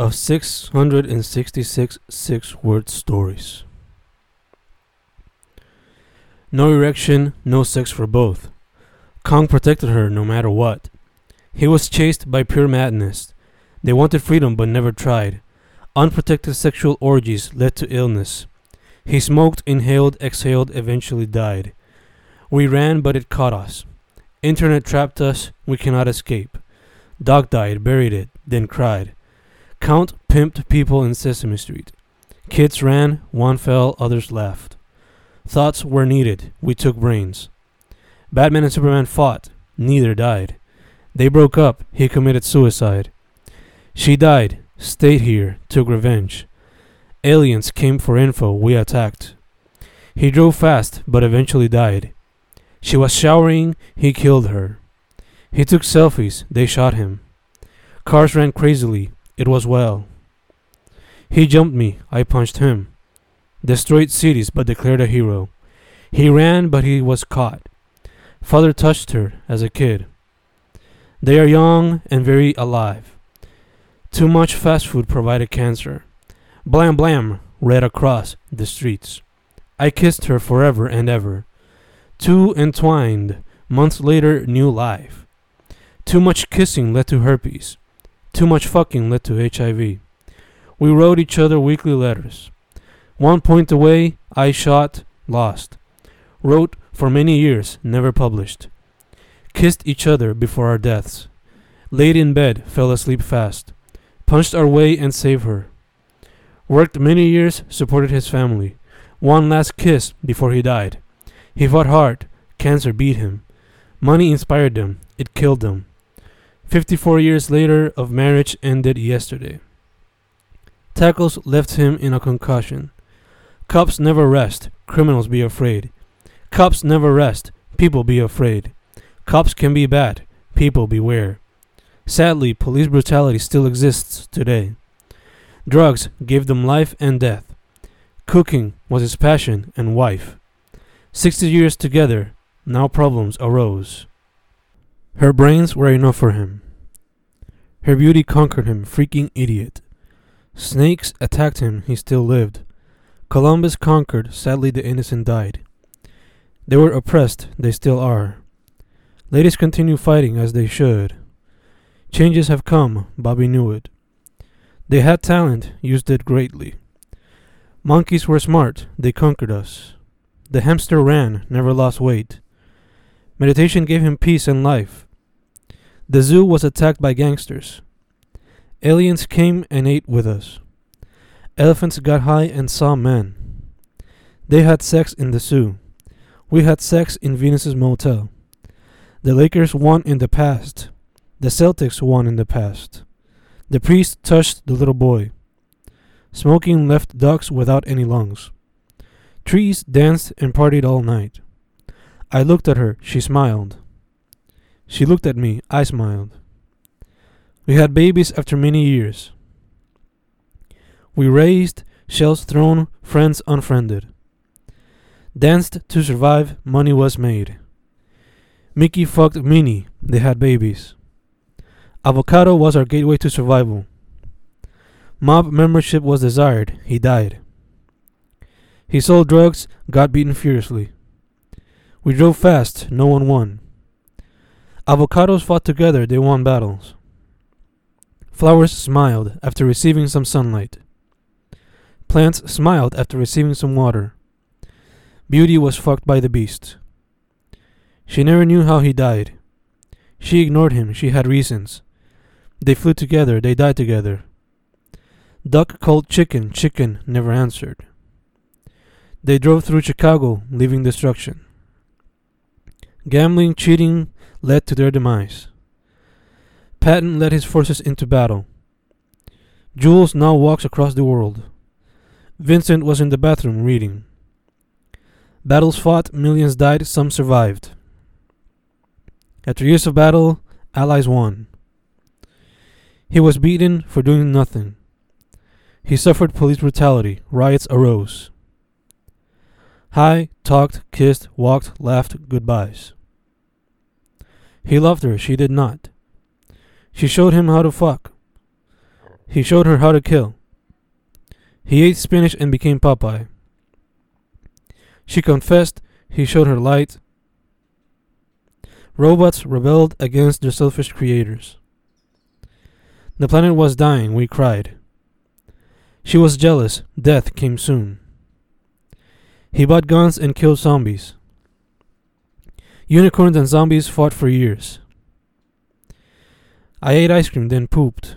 of 666 six word stories. No erection, no sex for both. Kong protected her no matter what. He was chased by pure madness. They wanted freedom but never tried. Unprotected sexual orgies led to illness. He smoked, inhaled, exhaled, eventually died. We ran, but it caught us. Internet trapped us, we cannot escape. Dog died, buried it, then cried. Count pimped people in Sesame Street. Kids ran, one fell, others laughed. Thoughts were needed, we took brains. Batman and Superman fought, neither died. They broke up, he committed suicide. She died, stayed here, took revenge. Aliens came for info, we attacked. He drove fast, but eventually died. She was showering, he killed her. He took selfies, they shot him. Cars ran crazily, it was well. He jumped me, I punched him. Destroyed cities, but declared a hero. He ran, but he was caught. Father touched her as a kid. They are young and very alive. Too much fast food provided cancer. Blam blam read across the streets. I kissed her forever and ever. Too entwined, months later, new life. Too much kissing led to herpes. Too much fucking led to HIV. We wrote each other weekly letters. One point away, I shot, lost. Wrote for many years, never published. Kissed each other before our deaths. Laid in bed, fell asleep fast. Punched our way and saved her. Worked many years, supported his family. One last kiss before he died. He fought hard. Cancer beat him. Money inspired them. It killed them. 54 years later of marriage ended yesterday. Tackles left him in a concussion. Cops never rest. Criminals be afraid. Cops never rest. People be afraid. Cops can be bad. People beware. Sadly, police brutality still exists today. Drugs gave them life and death. Cooking was his passion and wife. Sixty years together, now problems arose. Her brains were enough for him. Her beauty conquered him, freaking idiot. Snakes attacked him, he still lived. Columbus conquered, sadly the innocent died. They were oppressed, they still are. Ladies continue fighting as they should. Changes have come, Bobby knew it. They had talent, used it greatly. Monkeys were smart, they conquered us. The hamster ran, never lost weight. Meditation gave him peace and life. The zoo was attacked by gangsters. Aliens came and ate with us. Elephants got high and saw men. They had sex in the zoo. We had sex in Venus's motel. The Lakers won in the past. The Celtics won in the past. The priest touched the little boy. Smoking left ducks without any lungs. Trees danced and partied all night. I looked at her, she smiled. She looked at me, I smiled. We had babies after many years. We raised, shells thrown, friends unfriended. Danced to survive, money was made. Mickey fucked Minnie, they had babies. Avocado was our gateway to survival. Mob membership was desired, he died. He sold drugs, got beaten furiously. We drove fast, no one won. Avocados fought together, they won battles. Flowers smiled after receiving some sunlight. Plants smiled after receiving some water. Beauty was fucked by the beast. She never knew how he died. She ignored him, she had reasons. They flew together, they died together. Duck called chicken, chicken never answered. They drove through Chicago, leaving destruction. Gambling, cheating led to their demise. Patton led his forces into battle. Jules now walks across the world. Vincent was in the bathroom reading. Battles fought, millions died, some survived. After years of battle, allies won. He was beaten for doing nothing. He suffered police brutality. Riots arose. Hi, talked, kissed, walked, laughed goodbyes. He loved her, she did not. She showed him how to fuck. He showed her how to kill. He ate spinach and became Popeye. She confessed. He showed her light. Robots rebelled against their selfish creators. The planet was dying, we cried. She was jealous. Death came soon. He bought guns and killed zombies. Unicorns and zombies fought for years. I ate ice cream, then pooped.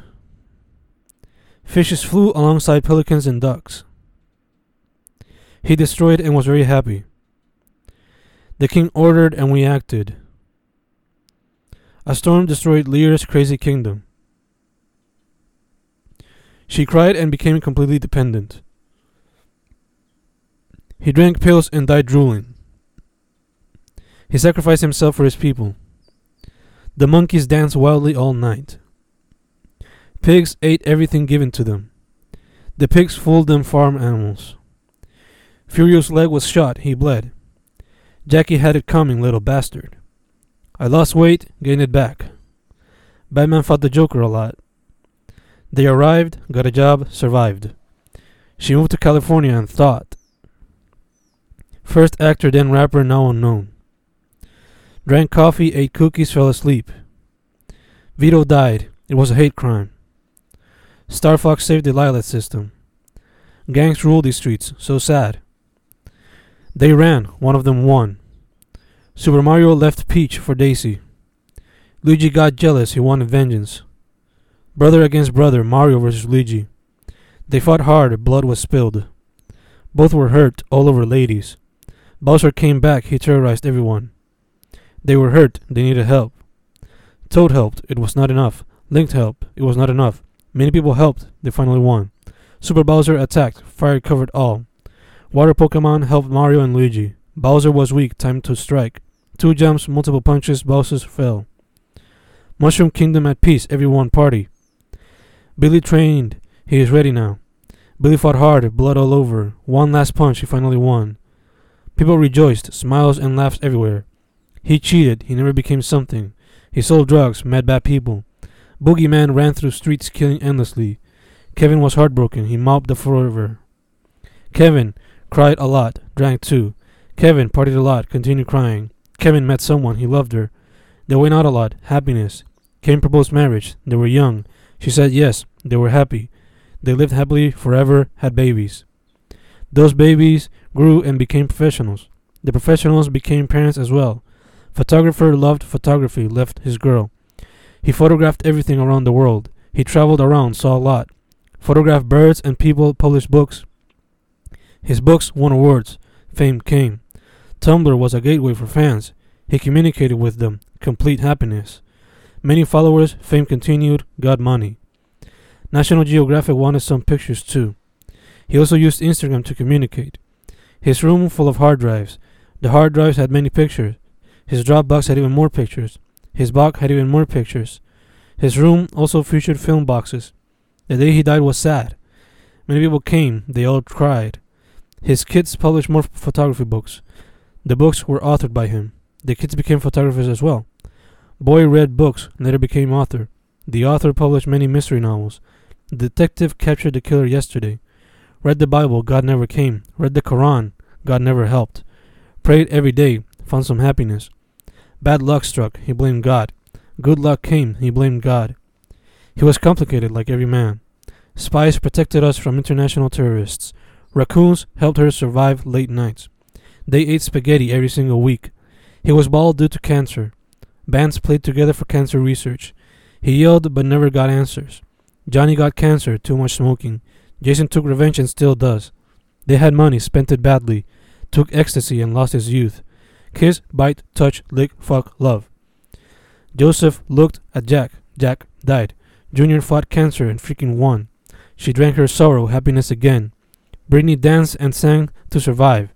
Fishes flew alongside pelicans and ducks. He destroyed and was very happy. The king ordered and we acted. A storm destroyed Lear's crazy kingdom. She cried and became completely dependent. He drank pills and died drooling. He sacrificed himself for his people. The monkeys danced wildly all night. Pigs ate everything given to them. The pigs fooled them farm animals. Furio's leg was shot, he bled. Jackie had it coming, little bastard. I lost weight, gained it back. Batman fought the Joker a lot. They arrived, got a job, survived. She moved to California and thought. First actor, then rapper, now unknown. Drank coffee, ate cookies, fell asleep. Vito died. It was a hate crime. Star Fox saved the Lylat system. Gangs ruled these streets, so sad. They ran, one of them won. Super Mario left Peach for Daisy. Luigi got jealous, he wanted vengeance. Brother against brother, Mario versus Luigi. They fought hard, blood was spilled. Both were hurt, all over ladies. Bowser came back, he terrorized everyone. They were hurt, they needed help. Toad helped, it was not enough. Link helped, it was not enough. Many people helped, they finally won. Super Bowser attacked, fire covered all. Water Pokemon helped Mario and Luigi. Bowser was weak, time to strike. Two jumps, multiple punches, Bowser fell. Mushroom Kingdom at peace, everyone party. Billy trained, he is ready now. Billy fought hard, blood all over. One last punch, he finally won. People rejoiced, smiles and laughs everywhere. He cheated, he never became something. He sold drugs, met bad people. Boogeyman ran through streets killing endlessly. Kevin was heartbroken, he mopped the floor. Kevin cried a lot, drank too. Kevin partied a lot, continued crying. Kevin met someone, he loved her. They went out a lot, happiness. Kevin proposed marriage. They were young. She said yes, they were happy. They lived happily forever, had babies. Those babies grew and became professionals. The professionals became parents as well. Photographer loved photography, left his girl. He photographed everything around the world. He traveled around, saw a lot. Photographed birds and people, published books. His books won awards. Fame came. Tumblr was a gateway for fans. He communicated with them. Complete happiness. Many followers, fame continued, got money. National Geographic wanted some pictures too. He also used Instagram to communicate. His room full of hard drives. The hard drives had many pictures. His Dropbox had even more pictures. His box had even more pictures. His room also featured film boxes. The day he died was sad. Many people came, they all cried. His kids published more photography books. The books were authored by him. The kids became photographers as well. Boy read books, later became author. The author published many mystery novels. The detective captured the killer yesterday. Read the Bible, God never came. Read the Quran, God never helped. Prayed every day, found some happiness. Bad luck struck, he blamed God. Good luck came, he blamed God. He was complicated like every man. Spies protected us from international terrorists. Raccoons helped her survive late nights. They ate spaghetti every single week. He was bald due to cancer. Bands played together for cancer research. He yelled but never got answers. Johnny got cancer, too much smoking. Jason took revenge and still does. They had money, spent it badly. Took ecstasy and lost his youth. Kiss, bite, touch, lick, fuck, love. Joseph looked at Jack. Jack died. Junior fought cancer and freaking won. She drank her sorrow, happiness again. Britney danced and sang to survive.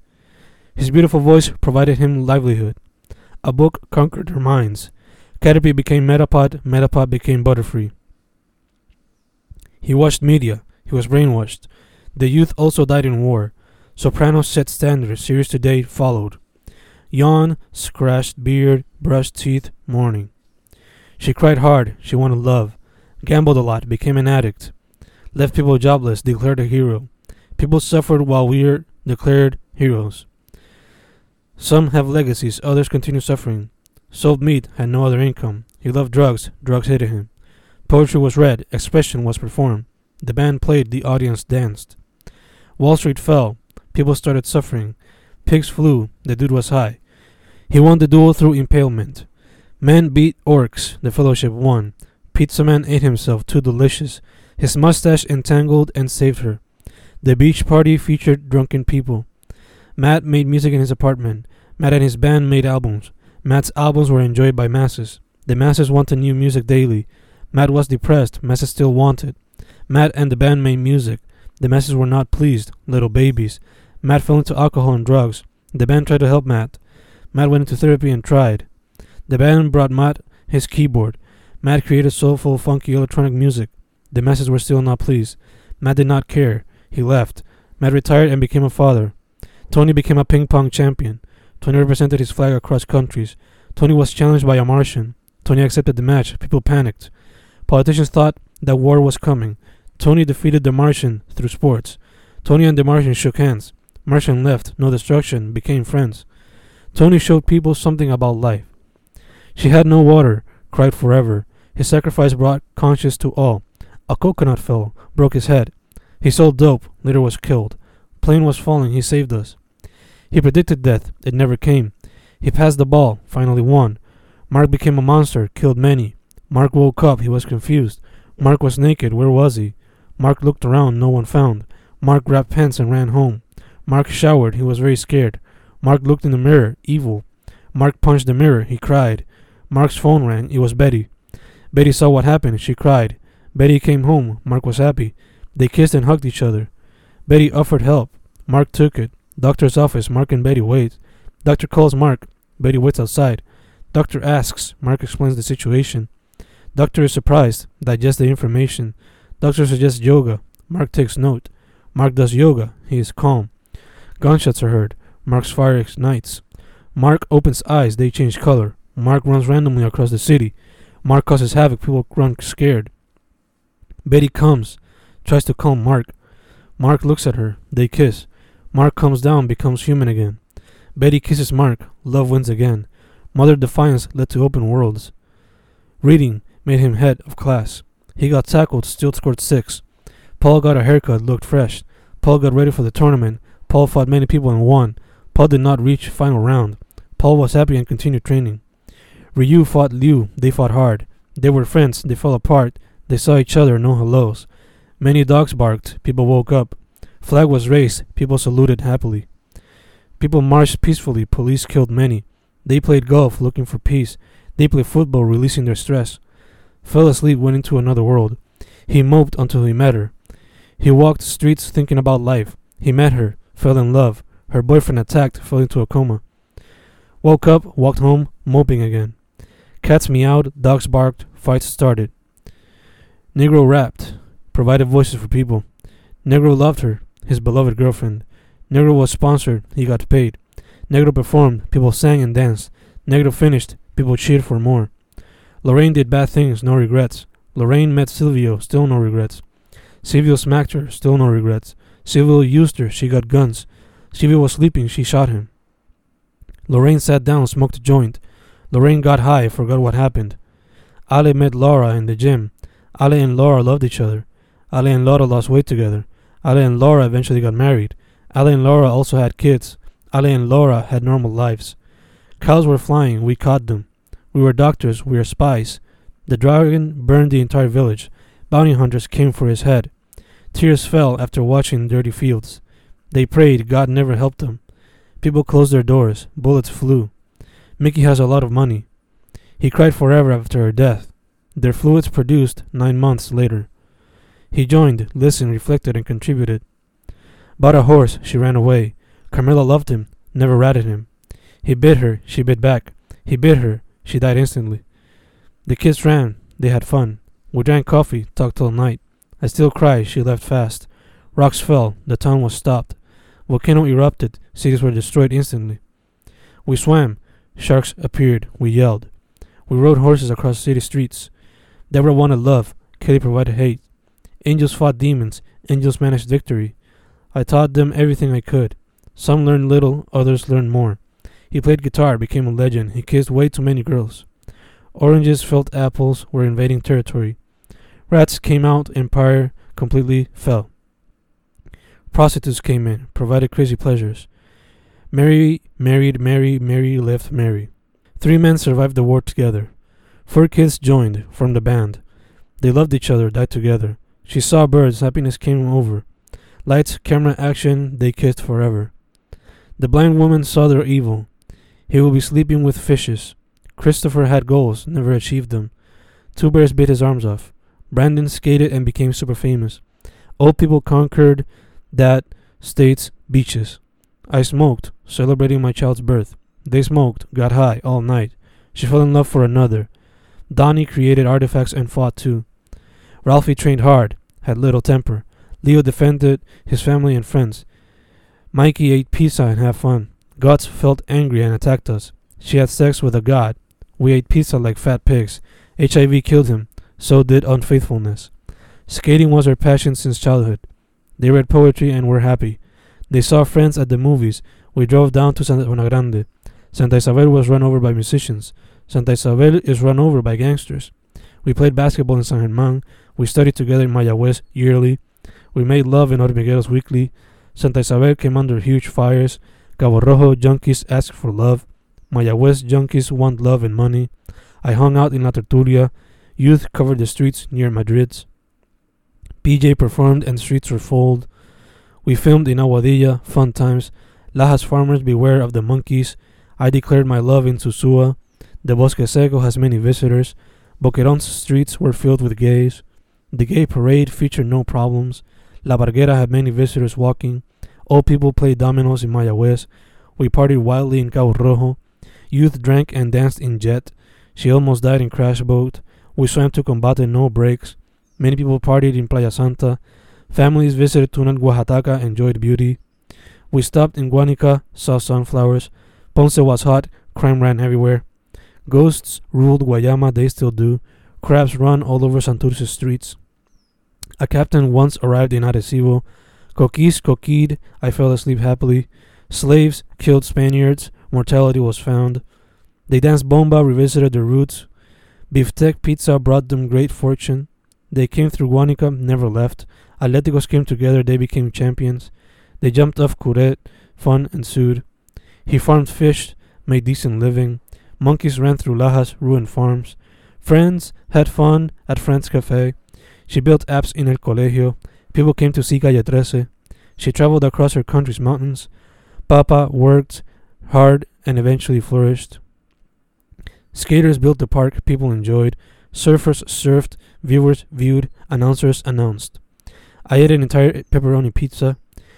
His beautiful voice provided him livelihood. A book conquered her minds. Caterpie became Metapod, Metapod became Butterfree. He watched media. He was brainwashed. The youth also died in war. Sopranos set standards. Series Today followed. Yawn, scratched beard, brushed teeth, mourning. She cried hard. She wanted love. Gambled a lot. Became an addict. left people jobless, declared a hero. People suffered while we are declared heroes. Some have legacies, others continue suffering. Sold meat, had no other income. He loved drugs, drugs hated him. Poetry was read, expression was performed. The band played, the audience danced. Wall Street fell, people started suffering. Pigs flew, the dude was high. He won the duel through impalement. Men beat orcs, the fellowship won. Pizza Man ate himself, too delicious. His mustache entangled and saved her. The beach party featured drunken people. Matt made music in his apartment. Matt and his band made albums. Matt's albums were enjoyed by masses. The masses wanted new music daily. Matt was depressed. Masses still wanted. Matt and the band made music. The masses were not pleased. Little babies. Matt fell into alcohol and drugs. The band tried to help Matt. Matt went into therapy and tried. The band brought Matt his keyboard. Matt created soulful, funky electronic music. The masses were still not pleased. Matt did not care. He left. Matt retired and became a father. Tony became a ping pong champion. Tony represented his flag across countries. Tony was challenged by a Martian. Tony accepted the match. People panicked. Politicians thought that war was coming. Tony defeated the Martian through sports. Tony and the Martian shook hands. Martian left, no destruction, became friends. Tony showed people something about life. She had no water, cried forever. His sacrifice brought conscience to all. A coconut fell, broke his head. He sold dope, later was killed. Plane was falling, he saved us. He predicted death, it never came. He passed the ball, finally won. Mark became a monster, killed many. Mark woke up, he was confused. Mark was naked, where was he? Mark looked around, no one found. Mark grabbed pants and ran home. Mark showered, he was very scared. Mark looked in the mirror, evil. Mark punched the mirror, he cried. Mark's phone rang, it was Betty. Betty saw what happened, she cried. Betty came home, Mark was happy. They kissed and hugged each other. Betty offered help. Mark took it. Doctor's office, Mark and Betty wait. Doctor calls Mark. Betty waits outside. Doctor asks. Mark explains the situation. Doctor is surprised, digests the information. Doctor suggests yoga. Mark takes note. Mark does yoga. He is calm. Gunshots are heard. Mark's fire ignites. Mark opens eyes. They change color. Mark runs randomly across the city. Mark causes havoc. People run scared. Betty comes, tries to calm Mark. Mark looks at her. They kiss. Mark comes down, becomes human again. Betty kisses Mark. Love wins again. Mother Defiance led to open worlds. Reading made him head of class. He got tackled, still scored six. Paul got a haircut, looked fresh. Paul got ready for the tournament. Paul fought many people and won. Paul did not reach final round. Paul was happy and continued training. Ryu fought Liu. They fought hard. They were friends. They fell apart. They saw each other. No hellos. Many dogs barked. People woke up. Flag was raised. People saluted happily. People marched peacefully. Police killed many. They played golf, looking for peace. They played football, releasing their stress. Fell asleep, went into another world. He moped until he met her. He walked streets thinking about life. He met her, fell in love. Her boyfriend attacked, fell into a coma. Woke up, walked home, moping again. Cats meowed, dogs barked, fights started. Negro rapped, provided voices for people. Negro loved her, his beloved girlfriend. Negro was sponsored, he got paid. Negro performed, people sang and danced. Negro finished, people cheered for more. Lorraine did bad things, no regrets. Lorraine met Silvio, still no regrets. Silvio smacked her, still no regrets. Silvio used her, she got guns. Silvio was sleeping, she shot him. Lorraine sat down, smoked a joint. Lorraine got high, forgot what happened. Ale met Laura in the gym. Ale and Laura loved each other. Ale and Laura lost weight together. Ale and Laura eventually got married. Ale and Laura also had kids. Ale and Laura had normal lives. Cows were flying, we caught them. We were doctors, we were spies. The dragon burned the entire village. Bounty hunters came for his head. Tears fell after watching dirty fields. They prayed, God never helped them. People closed their doors, bullets flew. Mickey has a lot of money. He cried forever after her death. Their fluids produced nine months later. He joined, listened, reflected, and contributed. Bought a horse, she ran away. Carmela loved him, never ratted him. He bit her, she bit back. He bit her, she died instantly. The kids ran. They had fun. We drank coffee, talked till night. I still cry. She left fast. Rocks fell. The town was stopped. Volcano erupted. Cities were destroyed instantly. We swam. Sharks appeared. We yelled. We rode horses across city streets. Deborah wanted love. Kelly provided hate. Angels fought demons. Angels managed victory. I taught them everything I could. Some learned little, others learned more. He played guitar, became a legend. He kissed way too many girls. Oranges felt apples were invading territory. Rats came out, empire completely fell. Prostitutes came in, provided crazy pleasures. Mary married Mary, Mary left Mary. Three men survived the war together. Four kids joined, formed a band. They loved each other, died together. She saw birds, happiness came over. Lights, camera, action, they kissed forever. The blind woman saw their evil. He will be sleeping with fishes. Christopher had goals, never achieved them. Two bears bit his arms off. Brandon skated and became super famous. Old people conquered that state's beaches. I smoked, celebrating my child's birth. They smoked, got high all night. She fell in love for another. Donnie created artifacts and fought too. Ralphie trained hard, had little temper. Leo defended his family and friends. Mikey ate pizza and had fun. Guts felt angry and attacked us. She had sex with a god. We ate pizza like fat pigs. HIV killed him. So did unfaithfulness. Skating was her passion since childhood. They read poetry and were happy. They saw friends at the movies. We drove down to Sabana Grande. Santa Isabel was run over by musicians. Santa Isabel is run over by gangsters. We played basketball in San Germán. We studied together in Mayagüez yearly. We made love in Hormigueros weekly. Santa Isabel came under huge fires. Cabo Rojo junkies ask for love. Mayagüez junkies want love and money. I hung out in La Tertulia. Youth covered the streets near Madrid's. PJ performed and streets were full. We filmed in Aguadilla, fun times. Lajas farmers beware of the monkeys. I declared my love in Susua. The Bosque Seco has many visitors. Boqueron's streets were filled with gays. The gay parade featured no problems. La Parguera had many visitors walking. Old people played dominoes in Mayagüez. We partied wildly in Cabo Rojo. Youth drank and danced in jet. She almost died in crash boat. We swam to Combate, no breaks. Many people partied in Playa Santa. Families visited Túnel Guajataca, enjoyed beauty. We stopped in Guanica, saw sunflowers. Ponce was hot, crime ran everywhere. Ghosts ruled Guayama, they still do. Crabs run all over Santurce's streets. A captain once arrived in Arecibo. Coquis coquid, I fell asleep happily. Slaves killed Spaniards, mortality was found. They danced bomba, revisited their roots. Biftec pizza brought them great fortune. They came through Guanica, never left. Atleticos came together, they became champions. They jumped off Curet, fun ensued. He farmed fish, made decent living. Monkeys ran through Lajas, ruined farms. Friends had fun at Friends Cafe. She built apps in El Colegio. People came to see Calle Trece. She traveled across her country's mountains. Papa worked hard and eventually flourished. Skaters built the park people enjoyed. Surfers surfed. Viewers viewed. Announcers announced. I ate an entire pepperoni pizza.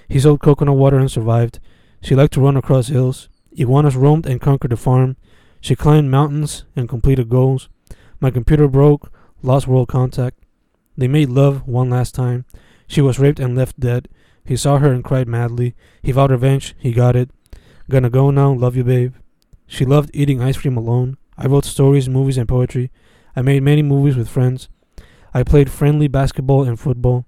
He sold coconut water and survived. She liked to run across hills. Iguanas roamed and conquered the farm. She climbed mountains and completed goals. My computer broke, lost world contact. They made love one last time. She was raped and left dead. He saw her and cried madly. He vowed revenge. He got it. Gonna go now. Love you, babe. She loved eating ice cream alone. I wrote stories, movies, and poetry. I made many movies with friends. I played friendly basketball and football.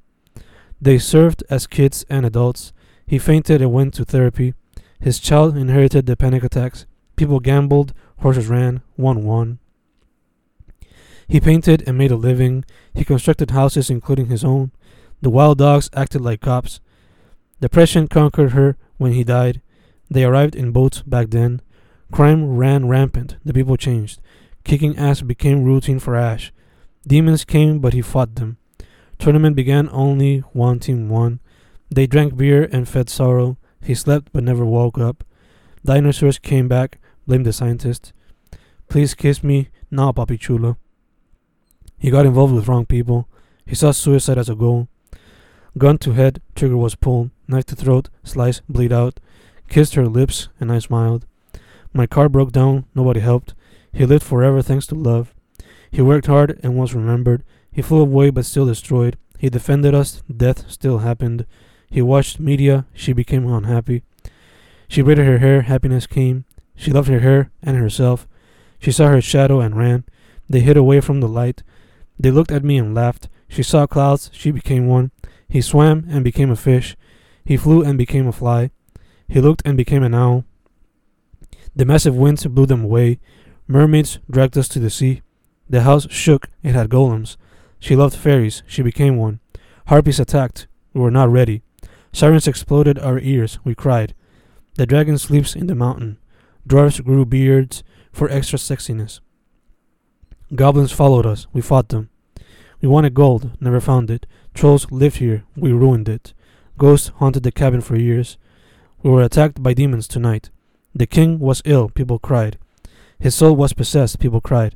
They served as kids and adults. He fainted and went to therapy. His child inherited the panic attacks. People gambled, horses ran, one won. He painted and made a living. He constructed houses, including his own. The wild dogs acted like cops. Depression conquered her when he died. They arrived in boats back then. Crime ran rampant. The people changed. Kicking ass became routine for Ash. Demons came, but he fought them. Tournament began only one team won. They drank beer and fed sorrow. He slept but never woke up. Dinosaurs came back, blamed the scientist. Please kiss me, now, Papi Chulo. He got involved with wrong people. He saw suicide as a goal. Gun to head, trigger was pulled. Knife to throat, slice, bleed out. Kissed her lips, and I smiled. My car broke down, nobody helped. He lived forever thanks to love. He worked hard and was remembered. He flew away but still destroyed. He defended us, death still happened. He watched media, she became unhappy. She braided her hair, happiness came. She loved her hair and herself. She saw her shadow and ran. They hid away from the light. They looked at me and laughed. She saw clouds, she became one. He swam and became a fish. He flew and became a fly. He looked and became an owl. The massive winds blew them away. Mermaids dragged us to the sea. The house shook, it had golems. She loved fairies, she became one. Harpies attacked, we were not ready. Sirens exploded our ears, we cried. The dragon sleeps in the mountain. Dwarfs grew beards for extra sexiness. Goblins followed us, we fought them. We wanted gold, never found it. Trolls lived here, we ruined it. Ghosts haunted the cabin for years. We were attacked by demons tonight. The king was ill, people cried. His soul was possessed, people cried.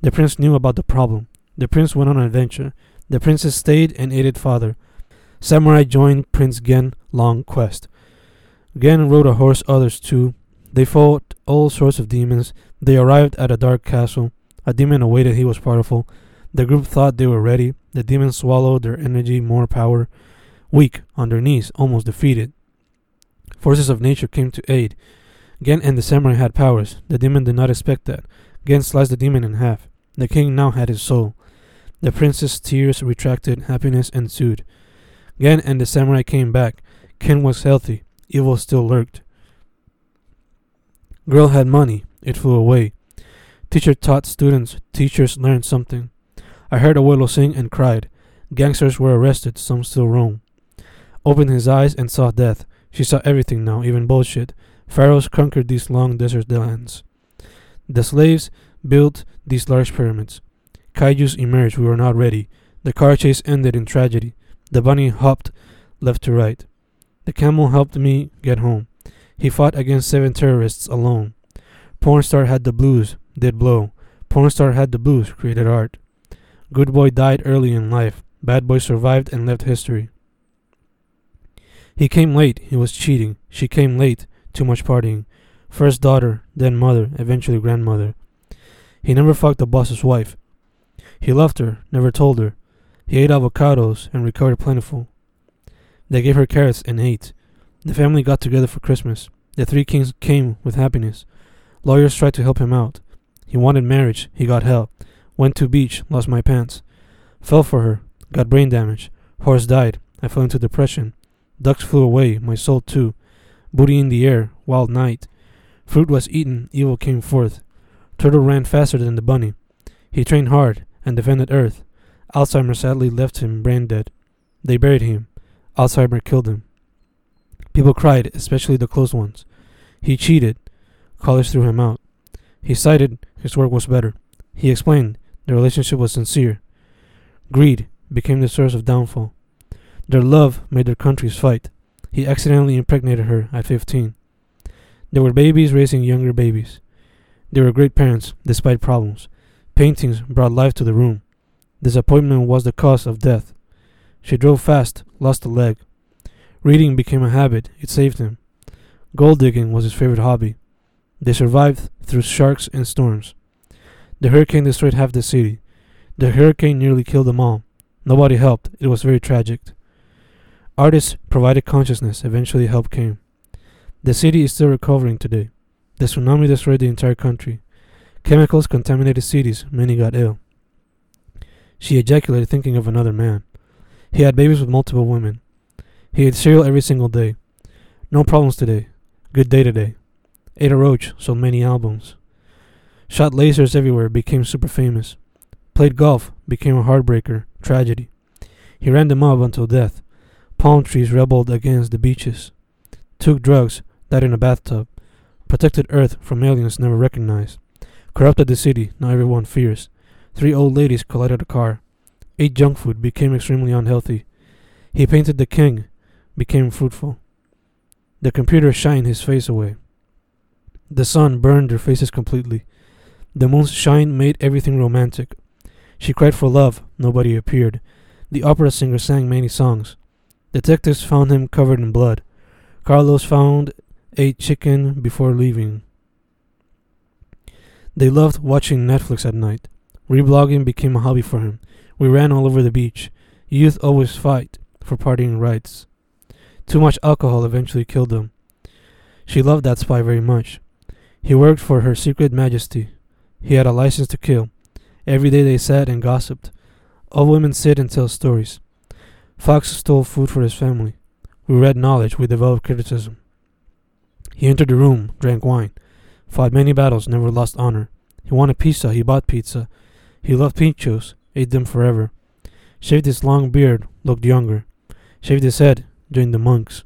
The prince knew about the problem. The prince went on an adventure. The princess stayed and aided father. Samurai joined Prince Gen long quest. Gen rode a horse, others too. They fought all sorts of demons. They arrived at a dark castle. A demon awaited he was powerful. The group thought they were ready. The demons swallowed their energy, more power. Weak, on their knees, almost defeated. Forces of nature came to aid. Gen and the samurai had powers. The demon did not expect that. Gen sliced the demon in half. The king now had his soul. The prince's tears retracted, happiness ensued. Gen and the samurai came back. Ken was healthy. Evil still lurked. Girl had money. It flew away. Teacher taught students. Teachers learned something. I heard Abuelo sing and cried. Gangsters were arrested. Some still roam. Opened his eyes and saw death. She saw everything now, even bullshit. Pharaohs conquered these long desert lands. The slaves built these large pyramids. Kaijus emerged, we were not ready. The car chase ended in tragedy. The bunny hopped left to right. The camel helped me get home. He fought against seven terrorists alone. Pornstar had the blues, did blow. Pornstar had the blues, created art. Good boy died early in life. Bad boy survived and left history. He came late, he was cheating. She came late, too much partying. First daughter, then mother, eventually grandmother. He never fucked the boss's wife. He loved her, never told her. He ate avocados and recovered plentiful. They gave her carrots and ate. The family got together for Christmas. The three kings came with happiness. Lawyers tried to help him out. He wanted marriage, he got help. Went to beach, lost my pants. Fell for her, got brain damage. Horse died, I fell into depression. Ducks flew away, my soul too. Booty in the air, wild night. Fruit was eaten, evil came forth. Turtle ran faster than the bunny. He trained hard and defended Earth. Alzheimer sadly left him brain dead. They buried him. Alzheimer killed him. People cried, especially the close ones. He cheated. College threw him out. He cited his work was better. He explained the relationship was sincere. Greed became the source of downfall. Their love made their countries fight. He accidentally impregnated her at 15. They were babies raising younger babies. They were great parents, despite problems. Paintings brought life to the room. Disappointment was the cause of death. She drove fast, lost a leg. Reading became a habit, it saved him. Gold digging was his favorite hobby. They survived through sharks and storms. The hurricane destroyed half the city. The hurricane nearly killed them all. Nobody helped. It was very tragic. Artists provided consciousness. Eventually, help came. The city is still recovering today. The tsunami destroyed the entire country. Chemicals contaminated cities. Many got ill. She ejaculated thinking of another man. He had babies with multiple women. He ate cereal every single day. No problems today. Good day today. Ate a roach, sold many albums. Shot lasers everywhere, became super famous. Played golf, became a heartbreaker, tragedy. He ran the mob until death. Palm trees rebelled against the beaches. Took drugs, died in a bathtub. Protected Earth from aliens never recognized. Corrupted the city, now everyone fears. Three old ladies collided a car. Ate junk food, became extremely unhealthy. He painted the king, became fruitful. The computer shined his face away. The sun burned their faces completely. The moon's shine made everything romantic. She cried for love, nobody appeared. The opera singer sang many songs. Detectives found him covered in blood. Carlos found a chicken before leaving. They loved watching Netflix at night. Reblogging became a hobby for him. We ran all over the beach. Youth always fight for partying rights. Too much alcohol eventually killed them. She loved that spy very much. He worked for her secret majesty. He had a license to kill. Every day they sat and gossiped. All women sit and tell stories. Fox stole food for his family. We read knowledge, we developed criticism. He entered the room, drank wine, fought many battles, never lost honor. He wanted pizza, he bought pizza. He loved pinchos, ate them forever. Shaved his long beard, looked younger. Shaved his head, joined the monks.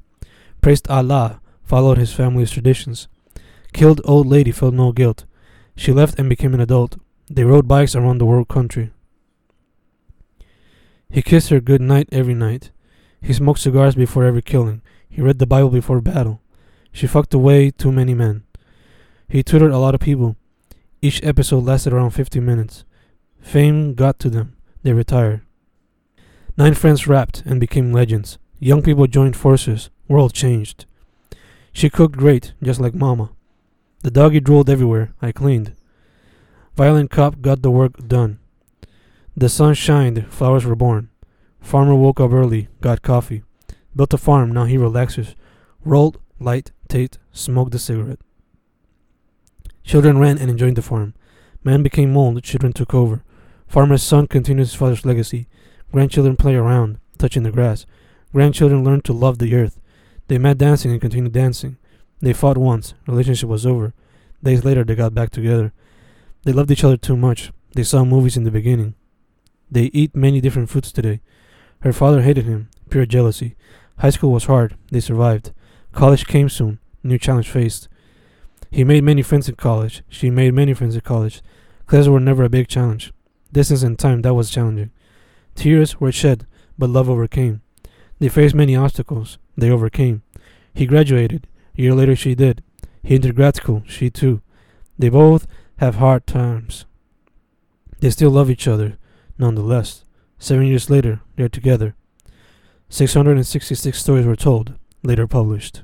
Praised Allah, followed his family's traditions. Killed old lady, felt no guilt. She left and became an adult. They rode bikes around the world country. He kissed her good night every night. He smoked cigars before every killing. He read the Bible before battle. She fucked away too many men. He tutored a lot of people. Each episode lasted around 50 minutes. Fame got to them. They retired. Nine friends rapped and became legends. Young people joined forces. World changed. She cooked great, just like Mama. The doggy drooled everywhere. I cleaned. Violent cop got the work done. The sun shined, flowers were born. Farmer woke up early, got coffee. Built a farm, now he relaxes. Rolled, light, Tate, smoked a cigarette. Children ran and enjoyed the farm. Man became mold, children took over. Farmer's son continued his father's legacy. Grandchildren play around, touching the grass. Grandchildren learned to love the earth. They met dancing and continued dancing. They fought once, relationship was over. Days later, they got back together. They loved each other too much. They saw movies in the beginning. They eat many different foods today. Her father hated him, pure jealousy. High school was hard. They survived. College came soon. New challenge faced. He made many friends in college. She made many friends in college. Classes were never a big challenge. Distance and time, that was challenging. Tears were shed, but love overcame. They faced many obstacles. They overcame. He graduated. Year later, she did. He entered grad school. She too. They both have hard times. They still love each other, nonetheless. Seven years later, they're together. 666 stories were told, later published.